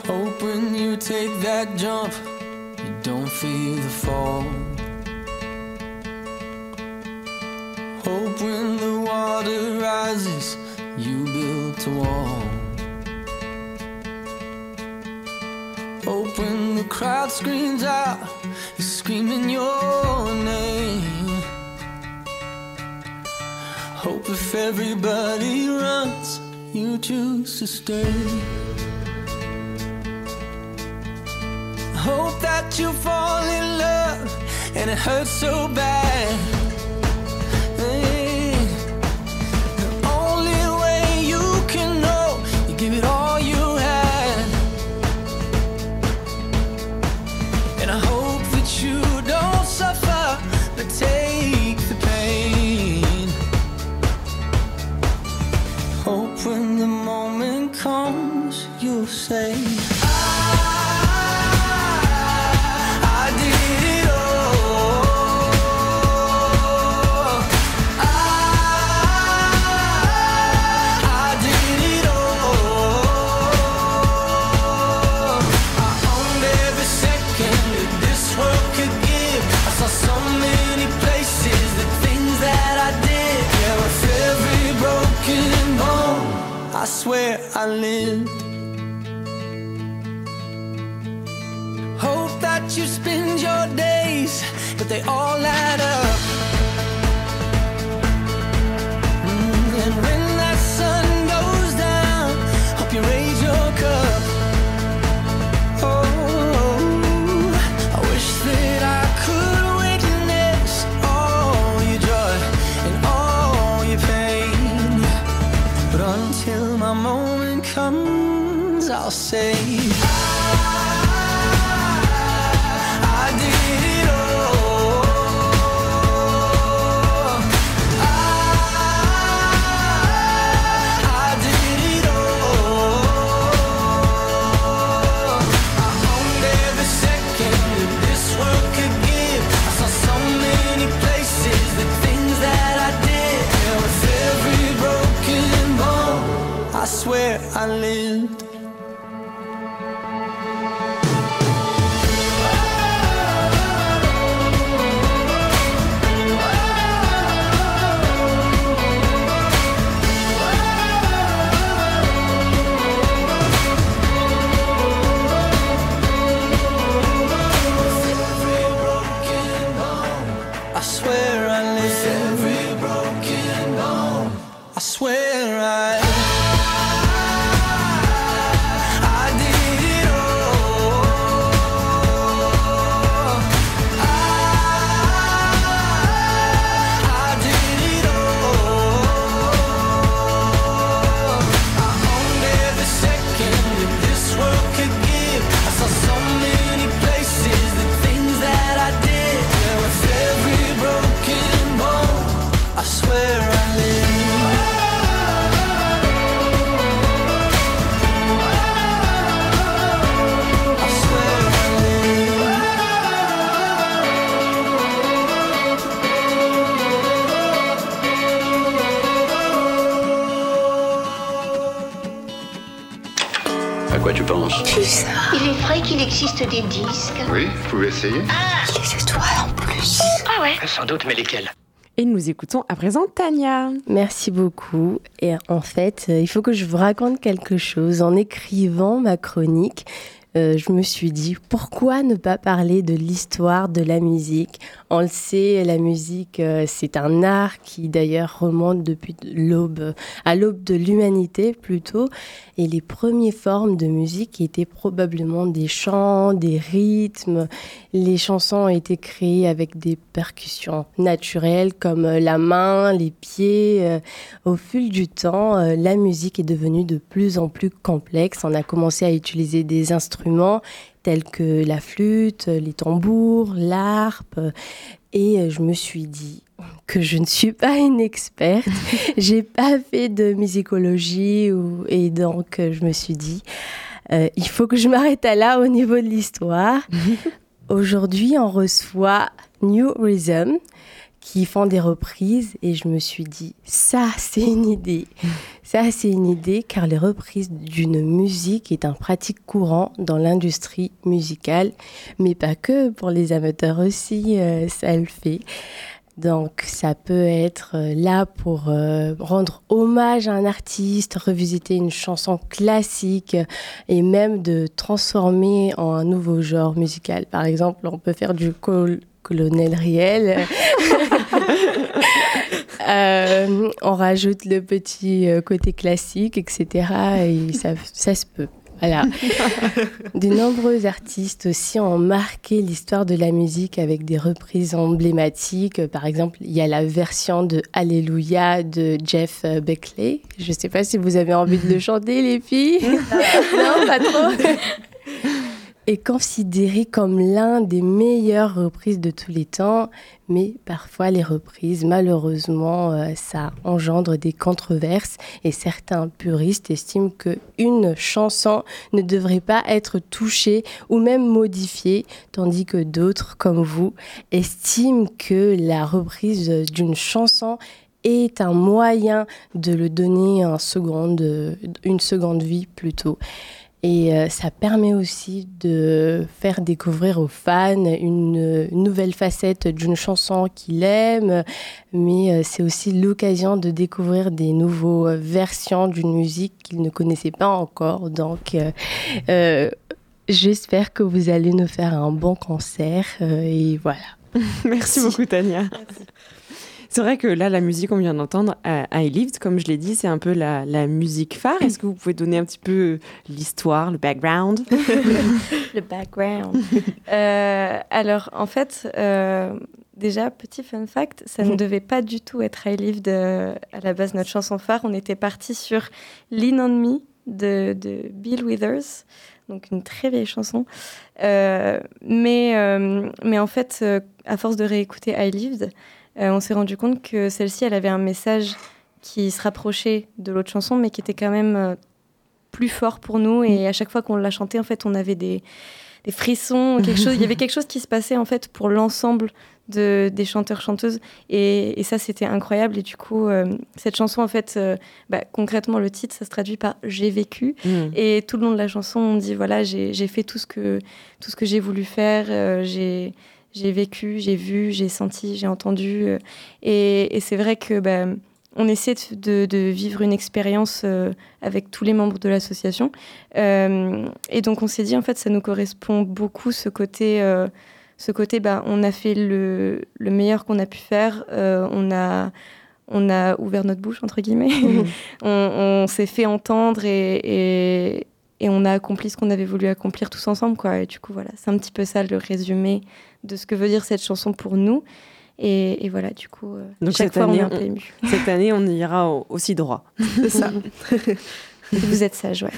Hope when you take that jump, you don't feel the fall. Hope when water rises, you built a wall. Hope when the crowd screams out, you're screaming your name. Hope if everybody runs, you choose to stay. Hope that you fall in love and it hurts so bad. Bone, I did, there was every broken home, I swear I lived. But they all add up. Mm, And when that sun goes down, hope you raise your cup. Oh, I wish that I could witness all your joy and all your pain. But until my moment comes, I'll say. Essayer Ah, les étoiles en plus. Ah ouais Sans doute, mais lesquels Et nous écoutons à présent Tania. Merci beaucoup. Et en fait, euh, il faut que je vous raconte quelque chose. En écrivant ma chronique, euh, je me suis dit, pourquoi ne pas parler de l'histoire de la musique? On le sait, la musique, euh, c'est un art qui d'ailleurs remonte depuis l'aube, à l'aube de l'humanité plutôt. Et les premières formes de musique étaient probablement des chants, des rythmes. Les chansons ont été créées avec des percussions naturelles comme euh, la main, les pieds. Au fil du temps, la musique est devenue de plus en plus complexe. On a commencé à utiliser des instruments tels que la flûte, les tambours, l'harpe. Et je me suis dit que je ne suis pas une experte. J'ai pas fait de musicologie ou... et donc je me suis dit euh, il faut que je m'arrête à là au niveau de l'histoire. Aujourd'hui, on reçoit New Rhythm qui font des reprises et je me suis dit ça c'est une idée. Ça c'est une idée car les reprises d'une musique est un pratique courant dans l'industrie musicale, mais pas que pour les amateurs aussi, euh, ça le fait. Donc ça peut être euh, là pour euh, rendre hommage à un artiste, revisiter une chanson classique et même de transformer en un nouveau genre musical. Par exemple, on peut faire du col colonel Riel. Euh, on rajoute le petit euh, côté classique, etc. Et ça, ça se peut. Voilà. De nombreux artistes aussi ont marqué l'histoire de la musique avec des reprises emblématiques. Par exemple, il y a la version de Alléluia de Jeff euh, Buckley. Je ne sais pas si vous avez envie de le chanter, les filles. non, pas trop. Est considéré comme l'un des meilleures reprises de tous les temps, mais parfois les reprises, malheureusement, euh, ça engendre des controverses et certains puristes estiment que une chanson ne devrait pas être touchée ou même modifiée, tandis que d'autres, comme vous, estiment que la reprise d'une chanson est un moyen de le donner une seconde vie plutôt. Et euh, ça permet aussi de faire découvrir aux fans une, une nouvelle facette d'une chanson qu'il aime, mais euh, c'est aussi l'occasion de découvrir des nouvelles versions d'une musique qu'ils ne connaissaient pas encore. Donc, euh, euh, j'espère que vous allez nous faire un bon concert. euh, et voilà. Merci beaucoup, Tania. C'est vrai que là, la musique qu'on vient d'entendre, euh, I Lived, comme je l'ai dit, c'est un peu la, la musique phare. Est-ce que vous pouvez donner un petit peu l'histoire, le background? Le background. Euh, alors, en fait, euh, déjà, petit fun fact, ça ne devait pas du tout être I Lived euh, à la base, notre chanson phare. On était parti sur Lean on Me de, de Bill Withers, donc une très vieille chanson. Euh, mais, euh, mais en fait, euh, à force de réécouter I Lived, euh, on s'est rendu compte que celle-ci, elle avait un message qui se rapprochait de l'autre chanson, mais qui était quand même euh, plus fort pour nous. Et à chaque fois qu'on la chantait, en fait, on avait des, des frissons, quelque chose. Il y avait quelque chose qui se passait en fait pour l'ensemble de, des chanteurs-chanteuses. Et, et ça, c'était incroyable. Et du coup, euh, cette chanson, en fait, euh, bah, concrètement, le titre, ça se traduit par J'ai vécu. Mm. Et tout le long de la chanson, on dit voilà, j'ai j'ai fait tout ce que, tout ce que j'ai voulu faire. euh, j'ai j'ai vécu, j'ai vu, j'ai senti, j'ai entendu. euh, et et c'est vrai que bah, on essaie de, de vivre une expérience euh, avec tous les membres de l'association. Euh, et donc on s'est dit, en fait, ça nous correspond beaucoup, ce côté, euh, ce côté, bah, on a fait le, le meilleur qu'on a pu faire. on a on a ouvert notre bouche entre guillemets. on on s'est fait entendre et, et, et on a accompli ce qu'on avait voulu accomplir tous ensemble, quoi. Et du coup, voilà, c'est un petit peu ça le résumé de ce que veut dire cette chanson pour nous. Et, et voilà, du coup, euh, Donc chaque fois, année, on est un peu ému. cette année, on ira au- aussi droit. C'est ça. Vous êtes sage, ouais.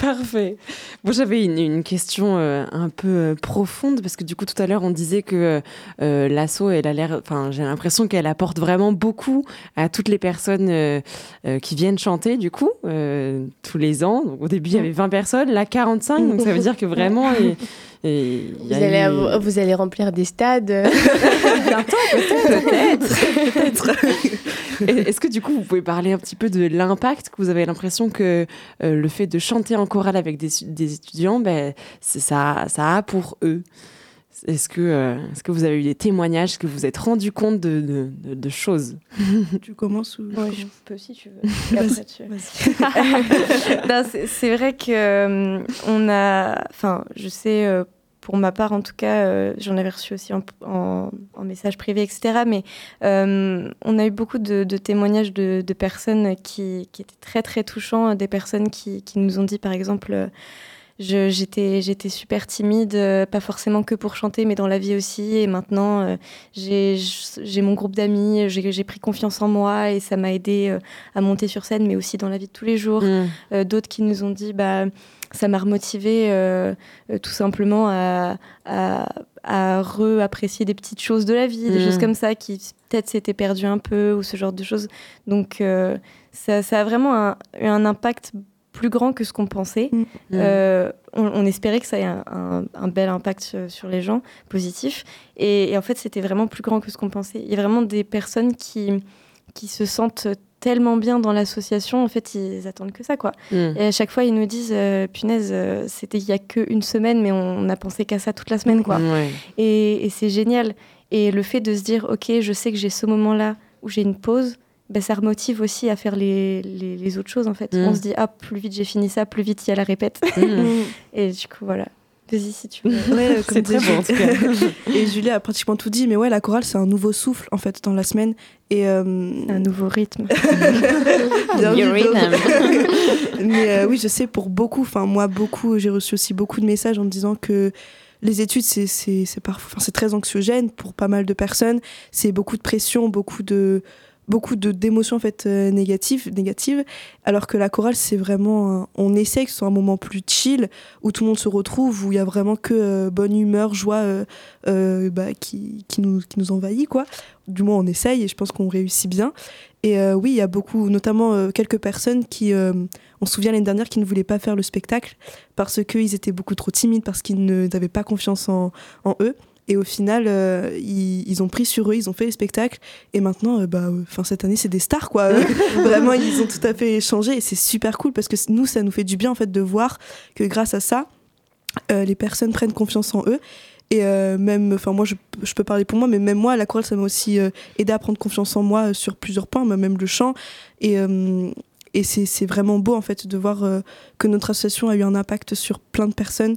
Parfait. Bon, j'avais une, une question euh, un peu euh, profonde parce que du coup, tout à l'heure, on disait que euh, l'asso, elle a l'air. Enfin, j'ai l'impression qu'elle apporte vraiment beaucoup à toutes les personnes qui viennent chanter, du coup, tous les ans. Donc, au début, il y avait 20 personnes, là, 45. Donc, ça veut dire que vraiment. Et- Vous a allez, eu- avoir- vous allez remplir des stades. Peut-être. Et Est-ce que du coup, vous pouvez parler un petit peu de l'impact que vous avez l'impression que euh, le fait de chanter en chorale avec des, des étudiants, ben, ça, ça a pour eux? Est-ce que, euh, est-ce que vous avez eu des témoignages? Est-ce que vous vous êtes rendu compte de, de- de- de choses? Tu commences ou Ouais, je peux si tu veux. Et Vas-y, après, tu- Non, c'est- c'est vrai que euh, on a, enfin, je sais euh, pour ma part en tout cas, euh, j'en avais reçu aussi en, en- en message privé, etc. Mais euh, on a eu beaucoup de, de témoignages de, de personnes qui, qui étaient très très touchants, des personnes qui, qui nous ont dit par exemple. J'étais j'étais super timide, euh, pas forcément que pour chanter, mais dans la vie aussi. Et maintenant, euh, j'ai mon groupe d'amis, j'ai pris confiance en moi et ça m'a aidé euh, à monter sur scène, mais aussi dans la vie de tous les jours. Mm. D'autres qui nous ont dit, bah, ça m'a remotivé euh, euh, tout simplement à, à, à re-apprécier des petites choses de la vie, des Mm. choses comme ça qui peut-être s'étaient perdues un peu ou ce genre de choses. Donc, euh, ça, ça a vraiment un, eu un impact plus grand que ce qu'on pensait. Mm. Euh, on, on espérait que ça ait un, un- un bel impact sur, sur les gens, positif. Et, et en fait, c'était vraiment plus grand que ce qu'on pensait. Il y a vraiment des personnes qui, qui se sentent tellement bien dans l'association, en fait, ils attendent que ça, quoi. Mm. Et à chaque fois, ils nous disent, euh, punaise, euh, c'était il y a qu'une semaine, mais on n'a pensé qu'à ça toute la semaine, quoi. Et c'est génial. Et le fait de se dire, ok, je sais que j'ai ce moment-là où j'ai une pause, ben, ça remotive aussi à faire les, les, les autres choses, en fait. Mm. On se dit, ah, plus vite j'ai fini ça, plus vite il y a la répète. Mm. et du coup, voilà. Vas-y, si tu veux. Ouais, euh, comme C'est très beau, en tout cas. et Julie a pratiquement tout dit, mais ouais, la chorale, c'est un nouveau souffle, en fait, dans la semaine. Et, euh, Un nouveau rythme. Bien. Mais euh, oui, je sais pour beaucoup, enfin moi beaucoup, j'ai reçu aussi beaucoup de messages en me disant que les études, c'est c'est c'est parfois, enfin, c'est très anxiogène pour pas mal de personnes. C'est beaucoup de pression, beaucoup de beaucoup d'émotions en fait euh, négatives, négatives. Alors que la chorale, c'est vraiment, on essaie que ce soit un moment plus chill où tout le monde se retrouve, où il y a vraiment que euh, bonne humeur, joie euh, bah, qui qui nous qui nous envahit quoi. Du moins, on essaye et je pense qu'on réussit bien. Et oui, il y a beaucoup, notamment quelques personnes qui, on se souvient l'année dernière, qui ne voulaient pas faire le spectacle parce qu'ils étaient beaucoup trop timides, parce qu'ils n'avaient pas confiance en eux. Et au final, euh, ils, ils ont pris sur eux, ils ont fait les spectacles. Et maintenant, euh, bah, euh, fin, cette année, c'est des stars, quoi. Vraiment, ils ont tout à fait changé. Et c'est super cool parce que nous, ça nous fait du bien, en fait, de voir que grâce à ça, euh, les personnes prennent confiance en eux. Et euh, même, enfin moi je, je peux parler pour moi, mais même moi, la chorale, ça m'a aussi euh, aidé à prendre confiance en moi euh, sur plusieurs points, même le chant. Et, euh, et c'est vraiment beau en fait de voir euh, que notre association a eu un impact sur plein de personnes, euh,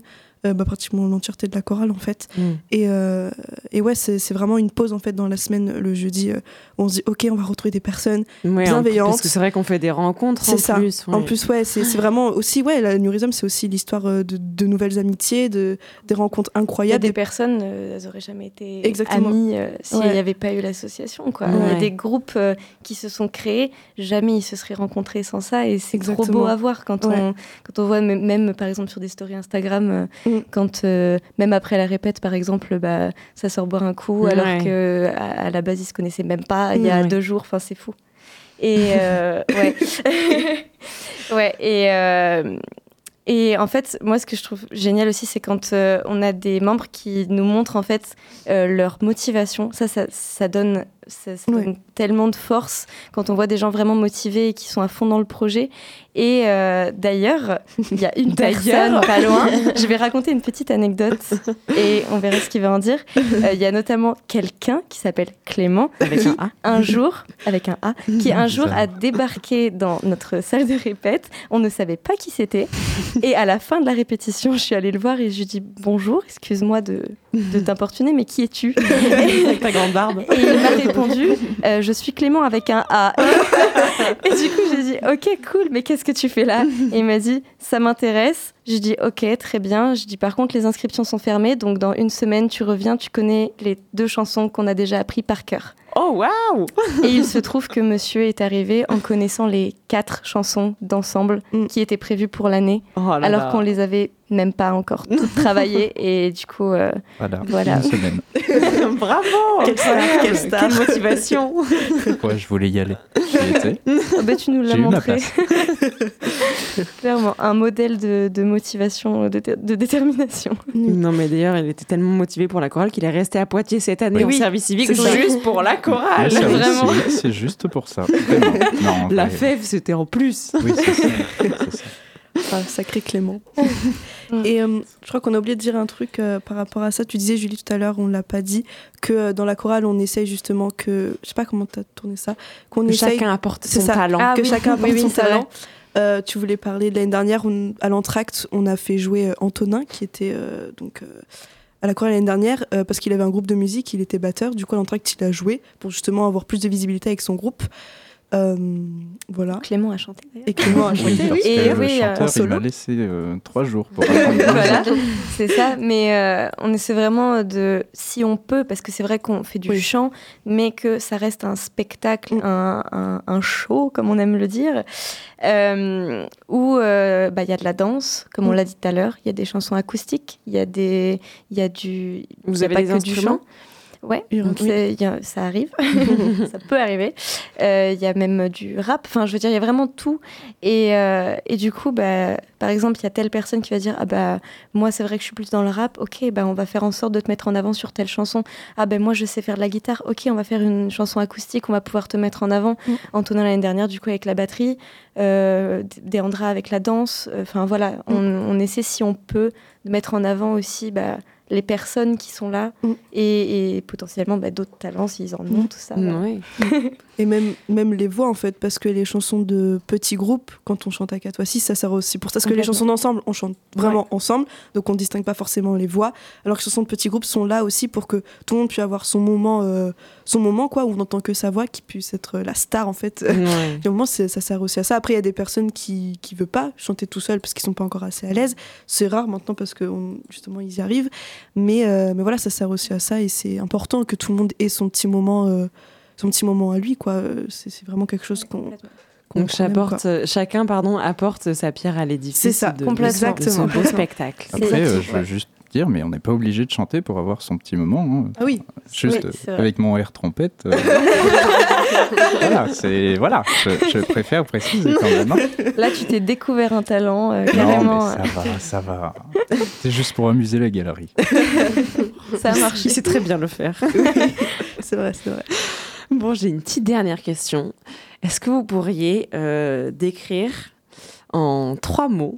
bah, pratiquement l'entièreté de la chorale en fait. Mm. Et, euh, et ouais, c'est c'est vraiment une pause en fait dans la semaine, le jeudi, euh, où on se dit ok, on va retrouver des personnes Ouais, en plus, bienveillantes. Parce que c'est vrai qu'on fait des rencontres en C'est ça. plus. En plus, ouais, c'est c'est vraiment aussi, ouais, la New Rhythm, c'est aussi l'histoire euh, de, de nouvelles amitiés, de, des rencontres Il y a incroyables. des personnes, euh, elles auraient jamais été Exactement. amies euh, s'il n'y Ouais. avait pas eu l'association. quoi. Il y a des groupes euh, qui se sont créés, jamais ils se seraient rencontrés sans ça, et c'est trop beau à voir quand, Ouais. on, quand on voit même, même, par exemple sur des stories Instagram, euh, Quand euh, même après la répète par exemple, bah, ça sort boire un coup, alors que à, à la base ils se connaissaient même pas il y a Ouais. deux jours. Enfin c'est fou. Et euh, ouais, ouais et euh, et en fait, moi, ce que je trouve génial aussi, c'est quand on a des membres qui nous montrent en fait leur motivation. Ça, ça, ça donne ça, ça donne tellement de force quand on voit des gens vraiment motivés et qui sont à fond dans le projet. Et euh, d'ailleurs, il y a une personne D'ailleurs. pas loin. Je vais raconter une petite anecdote et on verra ce qu'il va en dire. Euh, Il y a notamment quelqu'un qui s'appelle Clément Avec qui, un A. un jour, avec un A, qui un jour a débarqué dans notre salle de répète. On ne savait pas qui c'était. Et à la fin de la répétition, je suis allée le voir et je lui ai dit bonjour, excuse-moi de, de t'importuner, mais qui es-tu? Avec ta grande barbe. Et il m'a répondu euh, Je suis Clément avec un A. et du coup, j'ai dit Ok, cool, mais qu'est-ce que tu fais là? Et il m'a dit Ça m'intéresse. J'ai dit Ok, très bien. Je dis Par contre, les inscriptions sont fermées, donc dans une semaine, tu reviens, tu connais les deux chansons qu'on a déjà appris par cœur. Oh waouh Et il se trouve que monsieur est arrivé en connaissant les quatre chansons d'ensemble qui étaient prévues pour l'année, Oh alors qu'on les avait même pas encore toutes travaillées. Et du coup, euh, Voilà, Voilà. une semaine. Bravo Quelle star, quelle star. Quelle motivation Ouais, je voulais y aller. Oh, bah, tu nous l'as J'ai eu ma montré. place. Clairement, un modèle de, de motivation, de, de détermination. Non mais d'ailleurs, il était tellement motivé pour la chorale qu'il est resté à Poitiers cette année Oui, en service civique juste pour la chorale. Vraiment. C'est juste pour ça. Non, La fève, c'était en plus. Oui, c'est ça. Ah, sacré Clément. Et euh, je crois qu'on a oublié de dire un truc euh, par rapport à ça. Tu disais, Julie, tout à l'heure, on l'a pas dit, que euh, dans la chorale, on essaye justement que. Je sais pas comment tu as tourné ça. Qu'on Que essaye. chacun apporte son ça, talent. Ah que oui. chacun apporte Oui, oui, son talent. Euh, tu voulais parler de l'année dernière, on- à l'entracte, on a fait jouer Antonin, qui était euh, donc. euh, à la chorale l'année dernière, euh, parce qu'il avait un groupe de musique, il était batteur, du coup à l'entracte il a joué pour justement avoir plus de visibilité avec son groupe. Euh, voilà. Clément a chanté. Et Clément a Oui, chanté. parce Et que le oui, chanteur, il m'a laissé euh, trois jours pour voilà, c'est ça. Mais euh, on essaie vraiment de, si on peut, parce que c'est vrai qu'on fait du Oui. chant, mais que ça reste un spectacle, Mm. un, un- un show, comme on aime le dire, euh, où euh, bah, il y a de la danse, comme on Mm. l'a dit tout à l'heure, il y a des chansons acoustiques, il y a des, il y a du, Vous il y a avez pas des que du chant. Ouais, y a- ça arrive, ça peut arriver. Euh, Il y a même du rap, enfin je veux dire, il y a vraiment tout. Et, euh, et du coup, bah, par exemple, il y a telle personne qui va dire Ah bah moi c'est vrai que je suis plus dans le rap, ok, bah on va faire en sorte de te mettre en avant sur telle chanson. Ah ben moi je sais faire de la guitare, ok, on va faire une chanson acoustique, on va pouvoir te mettre en avant. Mm. Antonin l'année dernière, du coup, avec la batterie, euh, Deandra avec la danse, enfin voilà, on, on essaie si on peut de mettre en avant aussi. Bah, les personnes qui sont là Mm. et, et potentiellement bah, d'autres talents s'ils en ont, Mm. tout ça. Ouais. Et même, même les voix, en fait, parce que les chansons de petits groupes, quand on chante à 4 ou à 6, ça sert aussi pour ça. Parce que les chansons d'ensemble, on chante vraiment ensemble, donc on distingue pas forcément les voix. Alors que les chansons de petits groupes sont là aussi pour que tout le monde puisse avoir son moment, euh, son moment quoi, où on n'entend que sa voix, qui puisse être la star, en fait. Ouais. Et au moment, ça sert aussi à ça. Après, il y a des personnes qui ne veulent pas chanter tout seul parce qu'ils sont pas encore assez à l'aise. C'est rare maintenant parce que on- justement, ils y arrivent. Mais, euh, mais voilà, ça sert aussi à ça et c'est important que tout le monde ait son petit moment, euh, son petit moment à lui. quoi. Euh, C'est c'est vraiment quelque chose qu'on. Donc quoi. euh, chacun pardon, apporte sa pierre à l'édifice C'est ça, de, complètement. de ce beau spectacle. Après, euh, je veux juste mais on n'est pas obligé de chanter pour avoir son petit moment. hein. Ah oui, Juste Oui, c'est avec mon air trompette. euh, voilà, c'est voilà, je, je préfère préciser quand même. hein. Là, tu t'es découvert un talent euh, Non, carrément. mais ça va, ça va. C'est juste pour amuser la galerie. ça a marché. Il sait très bien le faire. c'est vrai, c'est vrai. Bon, j'ai une petite dernière question. Est-ce que vous pourriez euh, décrire en trois mots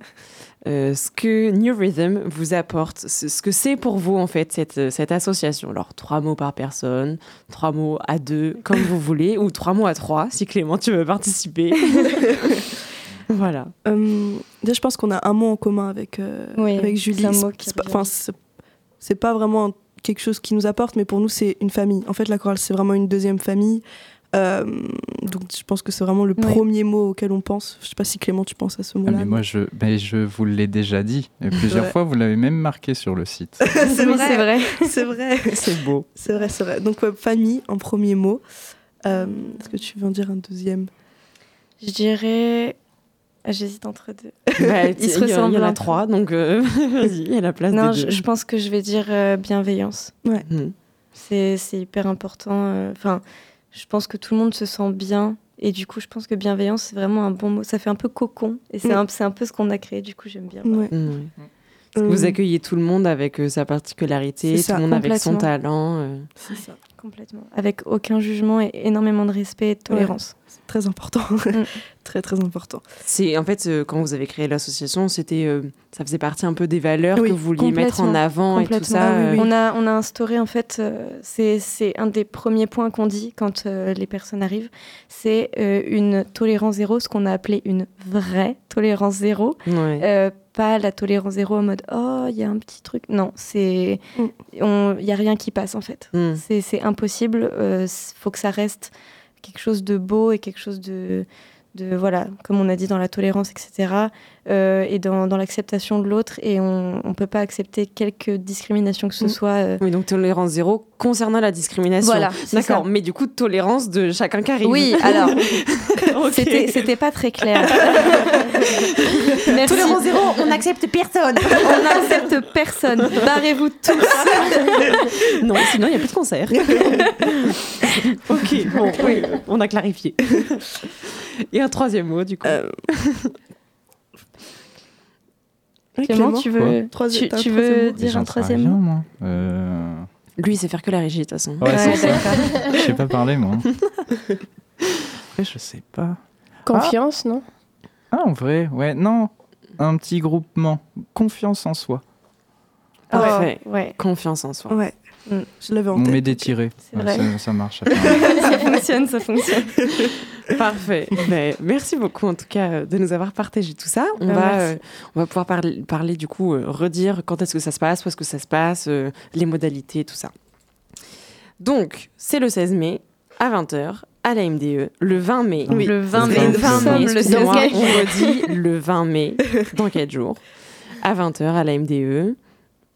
euh, ce que New Rhythm vous apporte, ce, que c'est pour vous en fait cette, cette association? Alors trois mots par personne, trois mots à deux, comme vous voulez, ou trois mots à trois si Clément tu veux participer. voilà. Euh, déjà, je pense qu'on a un mot en commun avec, euh, Oui, avec Julie. pas- c'est pas vraiment quelque chose qui nous apporte, mais pour nous, c'est une famille. En fait, la chorale, c'est vraiment une deuxième famille. Euh, donc, je pense que c'est vraiment le premier mot auquel on pense. Je sais pas si Clément, tu penses à ce Ah, mot-là. mais moi, je, ben, je vous l'ai déjà dit. Et plusieurs Ouais. fois, vous l'avez même marqué sur le site. c'est Oui, vrai, c'est vrai. c'est vrai. C'est beau. C'est vrai, c'est vrai. Donc, ouais, famille en premier mot. Euh, Est-ce que tu veux en dire un deuxième? Je dirais. J'hésite entre deux. Bah, Ils il se y, en- il y en ressemblent a trois, donc euh, vas-y, il y a la place Non, des je, deux. je pense que je vais dire euh, bienveillance. Mhm. C'est c'est hyper important. euh, Enfin, je pense que tout le monde se sent bien. Et du coup, je pense que bienveillance, c'est vraiment un bon mot. Ça fait un peu cocon. Et c'est Mm. un, c'est un peu ce qu'on a créé. Du coup, j'aime bien. Ouais. Mhm. Vous accueillez tout le monde avec euh, sa particularité, tout le monde avec son talent. euh. C'est ça, complètement. Avec aucun jugement et énormément de respect et de tolérance. Très important. très, très important. C'est en fait euh, quand vous avez créé l'association, c'était euh, ça faisait partie un peu des valeurs Oui, que vous vouliez mettre en avant et tout ça. On, a, on a instauré, en fait, euh, c'est c'est un des premiers points qu'on dit quand euh, les personnes arrivent, c'est euh, une tolérance zéro, ce qu'on a appelé une vraie tolérance zéro. Ouais. Euh, pas la tolérance zéro en mode oh il y a un petit truc non c'est il y a rien qui passe en fait Mm. c'est c'est impossible il faut que ça reste quelque chose de beau et quelque chose de de voilà comme on a dit dans la tolérance etc euh, et dans, dans l'acceptation de l'autre et on on peut pas accepter quelque discrimination que ce Mm. soit euh, Oui, donc tolérance zéro concernant la discrimination. Voilà, D'accord, mais du coup, tolérance de chacun qui arrive. Oui, alors, Ok. c'était c'était pas très clair. Merci. Tolérance zéro, on n'accepte personne. On n'accepte personne. Barrez-vous tous. non, sinon il n'y a plus de concert. ok, bon, oui, on a clarifié. Et un troisième mot, du coup. Clément, tu veux, tu, veux dire un troisième rien, mot moi. Euh, Lui, il sait faire que la régie, de toute façon. Ouais, d'accord. Je sais pas parler, moi. Ouais, je sais pas. Confiance, non? Ah, en vrai, ouais, non. Un petit groupement. Confiance en soi. Parfait. ouais. Confiance en soi. Ouais. Je l'avais en On tête. met des tirés. Ouais, ça, ça marche. ça fonctionne, ça fonctionne. Parfait. Ben, merci beaucoup en tout cas euh, de nous avoir partagé tout ça. On, Ben, va, euh, on va pouvoir parler, parler du coup, euh, redire quand est-ce que ça se passe, où est-ce que ça se passe, euh, les modalités, tout ça. Donc, c'est le 16 mai à 20h à la MDE, le 20 mai. Oui. Le 20 mai. Le Nous 20 sommes mai, le excusez-moi, 16 mai. on redit le 20 mai, dans 4 jours, à 20h à la MDE.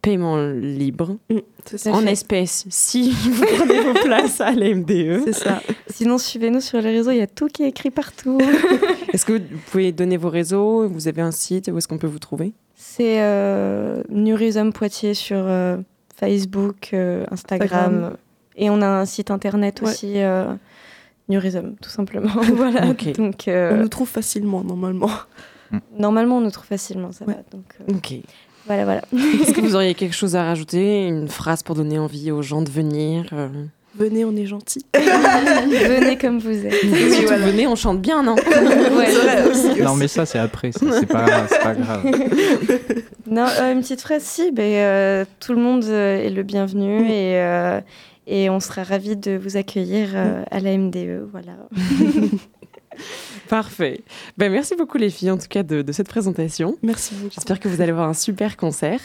Paiement libre, ça. en fait. espèces, si vous prenez vos places à la MDE. C'est ça. Sinon, suivez-nous sur les réseaux, il y a tout qui est écrit partout. Est-ce que vous pouvez donner vos réseaux? Vous avez un site? Où est-ce qu'on peut vous trouver? C'est euh, Nurism Poitiers sur euh, Facebook, euh, Instagram. Instagram. Et on a un site internet Ouais. aussi, euh, Nurism, tout simplement. voilà. Donc, euh, On nous trouve facilement, normalement. normalement, on nous trouve facilement, ça va. Donc, euh, Ok. Voilà, voilà. Est-ce que vous auriez quelque chose à rajouter Une phrase pour donner envie aux gens de venir euh, Venez, on est gentils. Venez comme vous êtes. Et Venez, on chante bien, non Ouais. Aussi. Non, mais ça, c'est après. C'est pas, pas grave. Non, euh, une petite phrase, si, ben, euh, tout le monde euh, est le bienvenu et, euh, et on sera ravis de vous accueillir euh, à la MDE. Voilà. Parfait. Ben, merci beaucoup les filles en tout cas de, de cette présentation. Merci beaucoup. J'espère que vous allez avoir un super concert.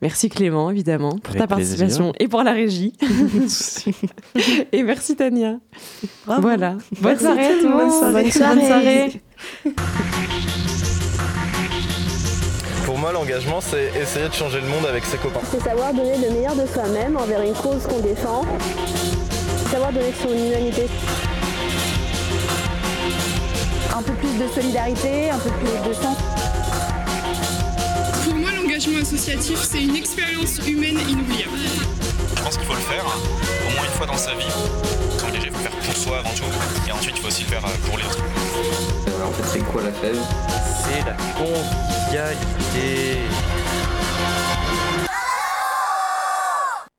Merci Clément évidemment pour Avec ta participation et pour la régie. et merci Tania. Bravo. Voilà. Bonne Merci soirée à tout le Bonne monde. soirée. Bonne Bonne soirée. Pour moi, l'engagement, c'est essayer de changer le monde avec ses copains. C'est savoir donner le meilleur de soi-même envers une cause qu'on défend. Savoir donner son humanité. Un peu plus de solidarité, un peu plus de sens. Pour moi, l'engagement associatif, c'est une expérience humaine inoubliable. Je pense qu'il faut le faire hein, au moins une fois dans sa vie. Comme déjà, il faut le faire pour soi avant tout. Et ensuite, il faut aussi le faire euh, pour les autres. En fait, c'est quoi la fève C'est la convivialité.